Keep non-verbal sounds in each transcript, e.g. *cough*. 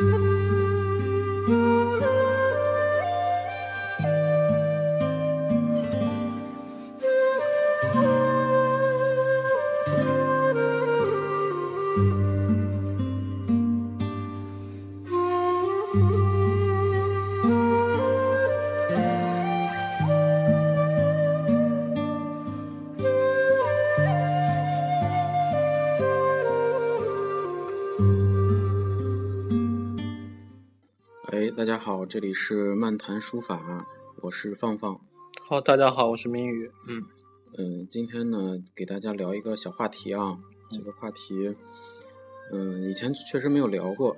哎，大家好，这里是漫谈书法，我是放放。好，大家好，我是明宇。嗯嗯，今天呢，给大家聊一个小话题啊。这个话题，嗯，以前确实没有聊过。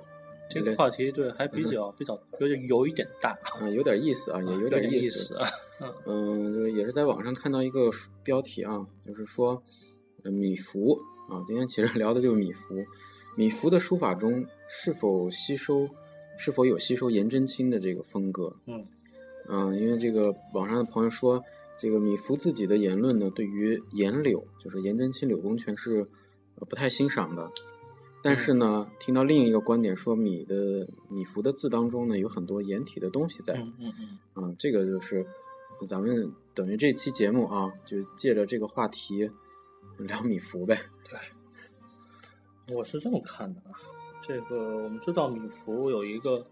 这个话题对，还比较比较有点有一点大啊，有点意思啊，也有点意思啊。嗯，也是在网上看到一个标题啊，就是说米芾啊。今天其实聊的就是米芾，米芾的书法中是否吸收？是否有吸收颜真卿的这个风格？嗯，嗯，因为这个网上的朋友说，这个米芾自己的言论呢，对于颜柳，就是颜真卿、柳公权是不太欣赏的。但是呢，听到另一个观点说，米的米芾的字当中呢，有很多颜体的东西在。嗯嗯嗯。啊，这个就是咱们等于这期节目啊，就借着这个话题聊米芾呗。*laughs* 对，我是这么看的啊。这个我们知道，米芾有一个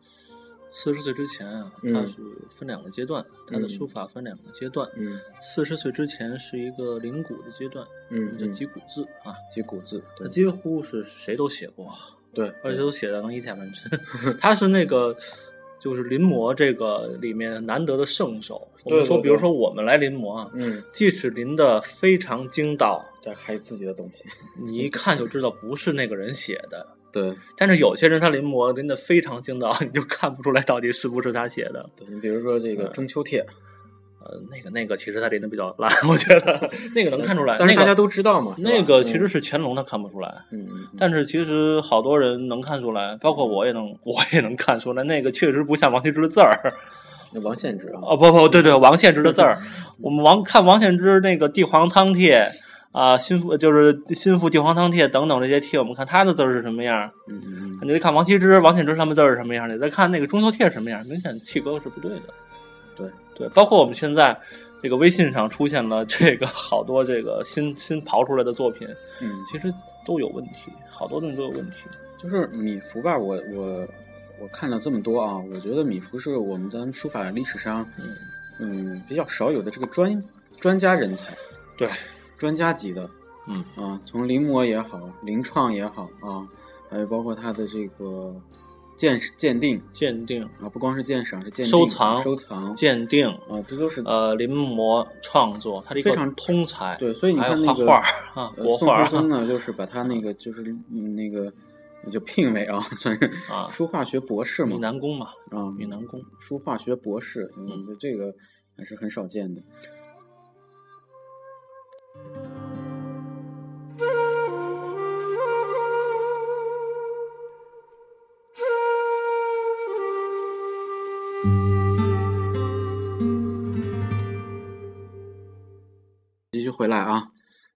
四十岁之前啊，他是分两个阶段，他的书法分两个阶段。嗯，四十岁之前是一个临古的阶段，嗯，叫集古字啊，集古字，他几乎是谁都写过，对，而且都写的能一天完成。*laughs* 他是那个就是临摹这个里面难得的圣手。我们说，比如说我们来临摹啊，嗯，即使临的非常精到，对，还有自己的东西，你一看就知道不是那个人写的。对，但是有些人他临摹临的非常精到，你就看不出来到底是不是他写的。*laughs* 对你比如说这个中秋帖，呃，那个那个其实他临的比较烂，我觉得 *laughs* 那个能看出来。但是大家都知道嘛，那个其实是乾隆他看不出来。嗯，但是其实好多人能看出来，包括我也能，我也能看出来，那个确实不像王羲之的字儿。那王献之啊？哦不不，对对，王献之的字儿，我们王看王献之那个帝皇汤帖。啊，心腹就是心腹地黄汤帖等等这些帖，我们看他的字是什么样？嗯嗯你再看王羲之、王献之他们字是什么样？你再看那个中秋帖什么样？明显气格是不对的。对对，包括我们现在这个微信上出现了这个好多这个新新刨出来的作品，嗯，其实都有问题，好多东西都有问题。就是米芾吧，我我我看了这么多啊，我觉得米芾是我们咱书法历史上，嗯嗯，比较少有的这个专专家人才。对。专家级的，嗯。啊，从临摹也好，临创也好啊，还有包括他的这个鉴鉴定、鉴定。啊，不光是鉴赏，是鉴定、收藏、收藏、鉴定。啊，这都是呃临摹创作，他非常通才。对，所以你看那个画啊，国画。宋呢，就是把他那个就是那个就聘为啊，*laughs* 算是啊。书画学博士嘛，闽南工嘛啊，闽南工书画学博士，嗯，这个还是很少见的。回来啊，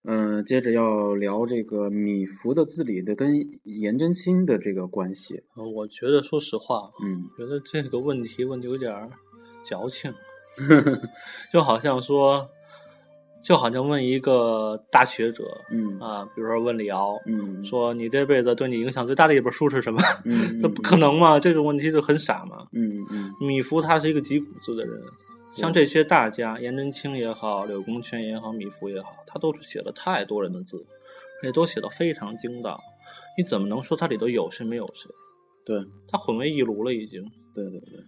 嗯，接着要聊这个米芾的字里的跟颜真卿的这个关系。呃，我觉得说实话，嗯，觉得这个问题问的有点矫情，*laughs* 就好像说，就好像问一个大学者，嗯啊，比如说问李敖，嗯，说你这辈子对你影响最大的一本书是什么？嗯，*laughs* 这不可能嘛，这种问题就很傻嘛。嗯嗯，米芾他是一个击鼓字的人。像这些大家，颜真卿也好，柳公权也好，米芾也好，他都是写了太多人的字，而且都写的非常精到。你怎么能说他里头有谁没有谁？对，他混为一炉了，已经。对对对。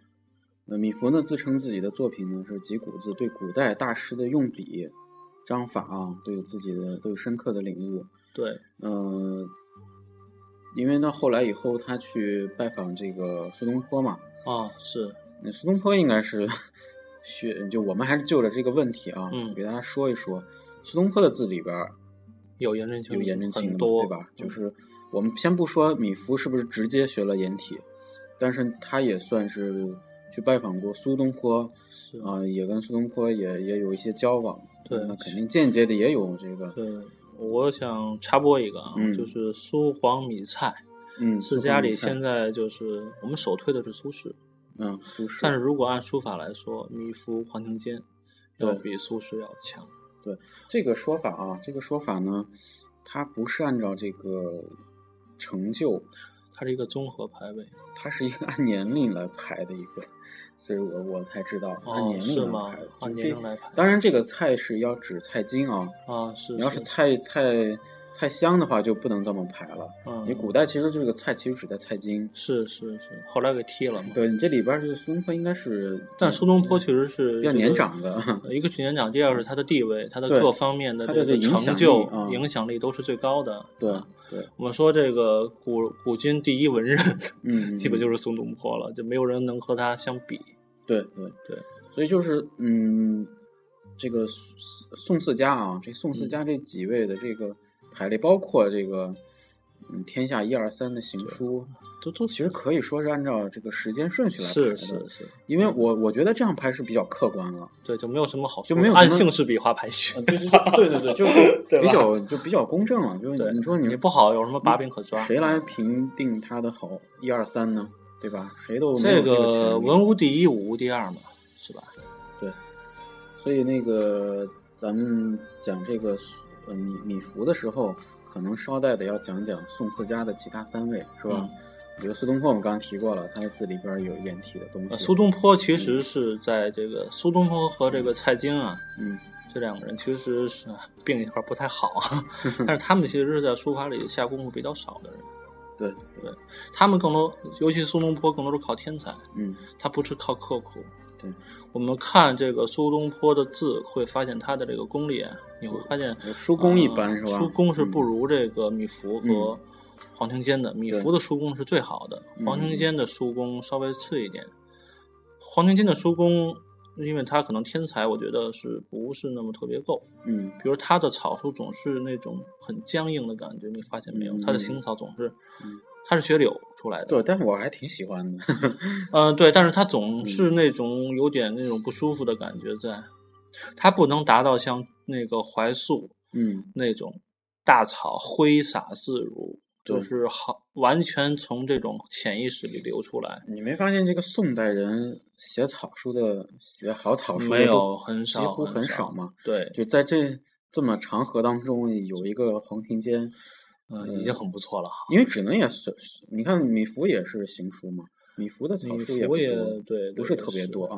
呃，米芾呢自称自己的作品呢是集古字，对古代大师的用笔、章法啊都有自己的都有深刻的领悟。对，呃，因为呢后来以后他去拜访这个苏东坡嘛。啊，是。那苏东坡应该是。学就我们还是就着这个问题啊，嗯，给大家说一说，苏东坡的字里边有颜真卿，有颜真卿多，对吧？就是我们先不说米芾是不是直接学了颜体，但是他也算是去拜访过苏东坡，啊，也跟苏东坡也也有一些交往，对，那肯定间接的也有这个。对，我想插播一个啊，就是苏黄米蔡，嗯，四家里现现在就是我们首推的是苏轼，嗯苏轼，但是如果按书法来说，米芾、黄庭坚要比苏轼要强。对这个说法啊，这个说法呢，它不是按照这个成就，它是一个综合排位。它是一个按年龄来排的一个，所以我我才知道按哦，年龄来排。？按年龄来排。当然，这个蔡是要指蔡京啊，啊，是。你要是菜菜菜香的话，就不能这么排了。嗯，你古代其实这个菜其实只在菜金。是是是，后来给踢了嘛。对你这里边这个苏东坡应该是，但苏东坡确实是比较年长的，呃一个是年长，第二是他的地位，他的各方面的这个成就影响力都是最高的。对啊对，我们说这个古古今第一文人，嗯，*laughs* 基本就是是苏东坡了，就没有人能和他相比。对对对，所以就是嗯，这个宋宋四家啊，这宋四家这几位的这个排列，包括这个嗯天下一二三的行书，都都其实可以说是按照这个时间顺序来排的。是是是，因为我我觉得这样排是比较客观了。对，就没有什么好，就没有按姓氏笔画排序呃，对对对对对，就 *laughs* 比较就比较公正了。就是，你说你也不好有什么把柄可抓。谁来评定他的好一二三呢？对吧？谁都没这有这个文无第一，武无第二嘛，是吧？对所以那个咱们讲这个呃米米芾的时候，可能捎带的要讲讲宋四家的其他三位，是吧？嗯比如苏东坡，我们刚刚提过了，他的字里边有颜体的东呃，西。苏东坡其实是在这个苏东坡和这个蔡京啊，嗯这两个人其实是 *laughs* 啊病一块儿不太好啊，*laughs* 但是他们其实是在书法里下功夫比较少的人，对对，他们更多，尤其苏东坡更多是靠天才，嗯他不是靠刻苦。对，我们看这个苏东坡的字，会发现他的这个功力啊，你会发现书工一般呃是吧？书工是嗯不如这个米芾和黄庭坚的，米芾的书工是最好的，嗯黄庭坚的书工稍微次一点。黄庭坚的书工，因为他可能天才，我觉得是不是那么特别够。嗯比如他的草书总是那种很僵硬的感觉，你发现没有？嗯他的行草总是嗯，他是学柳出来的，对，但是我还挺喜欢的。嗯，*laughs* 对，但是他总是那种有点那种不舒服的感觉在，他不能达到像那个怀素嗯那种大草挥洒自如，就是好完全从这种潜意识里流出来。你没发现这个宋代人写草书的写好草书的有很少几乎很少嘛？对，就在这这么长河当中，有一个黄庭坚，嗯，已经很不错了。因为只能也是，你看米芾也是行书嘛，米芾的草书也不也，对，不是特别多啊。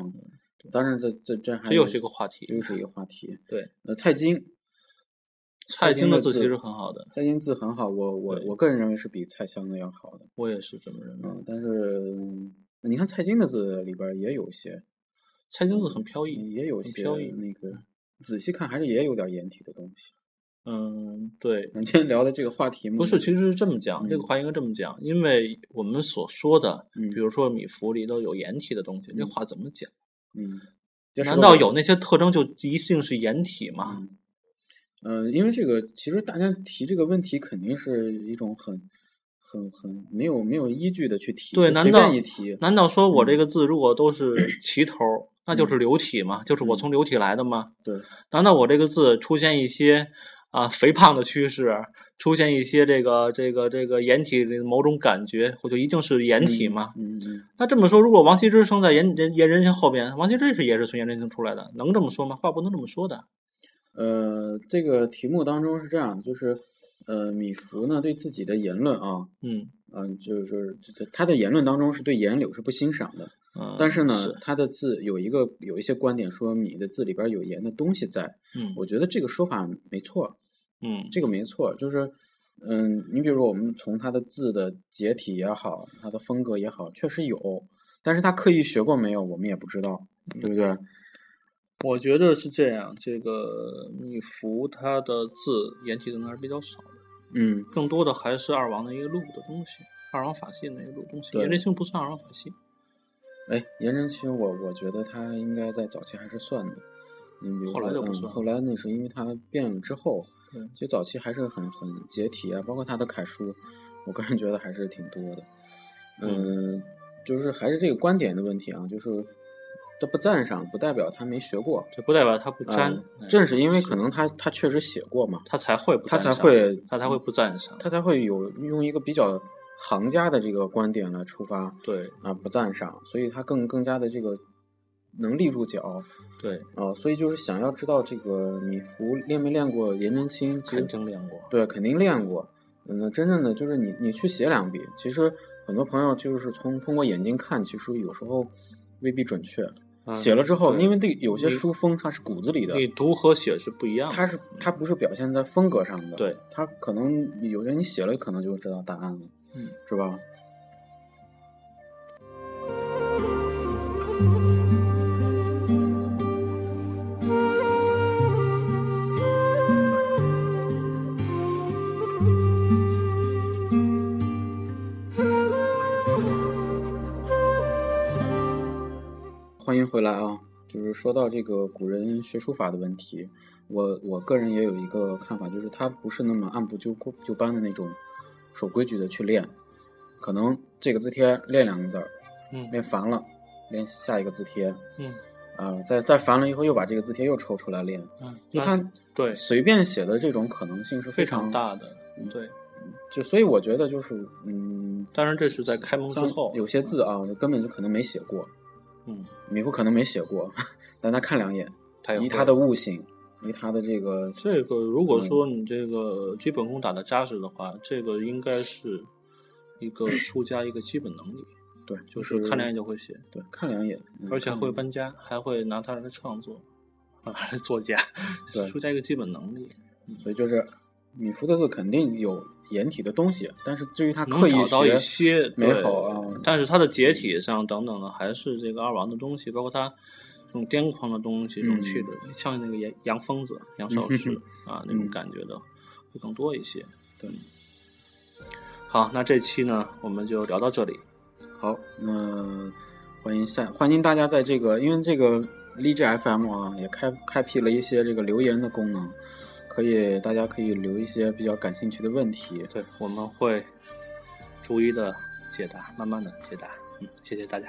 当然这这这还这又是一个话题。又是一个话题。对，呃，蔡京，蔡京的字字其实很好的，蔡京字很好，我我我个人认为是比蔡襄的要好的。我也是这么认为。嗯，但是嗯你看蔡京的字里边也有些，蔡京字很飘逸，也有些飘逸那个，仔细看还是也有点颜体的东西。嗯，对，我们今天聊的这个话题嘛不是，其实是这么讲，这个嗯话应该这么讲，因为我们所说的，嗯比如说米芾里头有颜体的东西，这嗯话怎么讲？嗯，这难道有那些特征就一定是颜体吗？嗯，呃，因为这个其实大家提这个问题，肯定是一种很、很、很没有没有依据的去提，对难道便一提？难道说我这嗯个字如果都是齐头儿，那就是流体吗？就是我嗯从流体来的吗？对，难道我这个字出现一些啊、肥胖的趋势，出现一些这个这个这个颜体的某种感觉，我就一定是颜体吗？嗯嗯那这么说，如果王羲之生在颜颜颜真卿后边，王羲之是也是从颜真卿出来的，能这么说吗？话不能这么说的。呃，这个题目当中是这样，就是呃，米芾呢对自己的言论啊，嗯嗯、就是他的言论当中是对颜柳是不欣赏的，嗯，但是呢，是他的字有一个有一些观点说米的字里边有颜的东西在，嗯我觉得这个说法没错，嗯这个没错，就是，嗯，你比如说我们从他的字的结体也好，他的风格也好，确实有，但是他刻意学过没有，我们也不知道，对不对？我觉得是这样。这个米芾他的字颜体的还是比较少的，嗯，更多的还是二王的一个录的东西，二王法系的那个录东西。对颜真卿不算二王法系。哎，颜真卿，我我觉得他应该在早期还是算的，嗯，比如后来就不算后来那是因为他变了之后，对其实早期还是很很解体啊，包括他的楷书，我个人觉得还是挺多的，嗯，就是还是这个观点的问题啊，就是他不赞赏，不代表他没学过。这不代表他不沾，正是因为可能他他确实写过嘛，他才会不他赞赏才会他才会不赞赏。他才会有用一个比较行家的这个观点来出发对啊，不赞赏，所以他更更加的这个能立住脚对，啊，所以就是想要知道这个米芾练没练过颜真卿，其实肯定练过。对，肯定练过。嗯，真正的就是你你去写两笔，其实很多朋友就是从通过眼睛看，其实有时候未必准确。嗯写了之后，对因为这有些书风它是骨子里的，你读和写是不一样的。它是它不是表现在风格上的，对，它可能有些你写了可能就知道答案了，嗯，是吧？来啊！就是说到这个古人学书法的问题，我我个人也有一个看法，就是他不是那么按部就就班的那种守规矩的去练，可能这个字帖练两个字儿，嗯练烦了，练下一个字帖，嗯啊、再再烦了以后又把这个字帖又抽出来练，嗯，就那他对随便写的这种可能性是非常常大的。嗯对，就所以我觉得就是嗯，当然这是在开蒙之后。有些字啊，根本就可能没写过，嗯，米芾可能没写过，*laughs* 但他看两眼，他以他的悟性，以他的这个这个如果嗯说你这个基本功打得扎实的话，这个应该是一个书家一个基本能力，*laughs* 对，就是看两眼就会写，对，看两眼，嗯而且会搬家，还会拿它来创作，啊，来作家，对。*laughs* 书家一个基本能力。所以就是米芾的字肯定有颜体的东西，但是至于他能刻意找到一学，些美好啊但是它的解体上等等的还是这个二王的东西，包括它这种癫狂的东西，这种气质，像那个杨杨疯子、杨少师 *laughs* 啊那种嗯感觉的会更多一些。对，好，那这期呢我们就聊到这里。好，那欢迎下欢迎大家在这个，因为这个荔枝 FM 啊也开开辟了一些这个留言的功能，可以大家可以留一些比较感兴趣的问题。对，我们会逐一的解答，慢慢的解答。嗯，谢谢大家。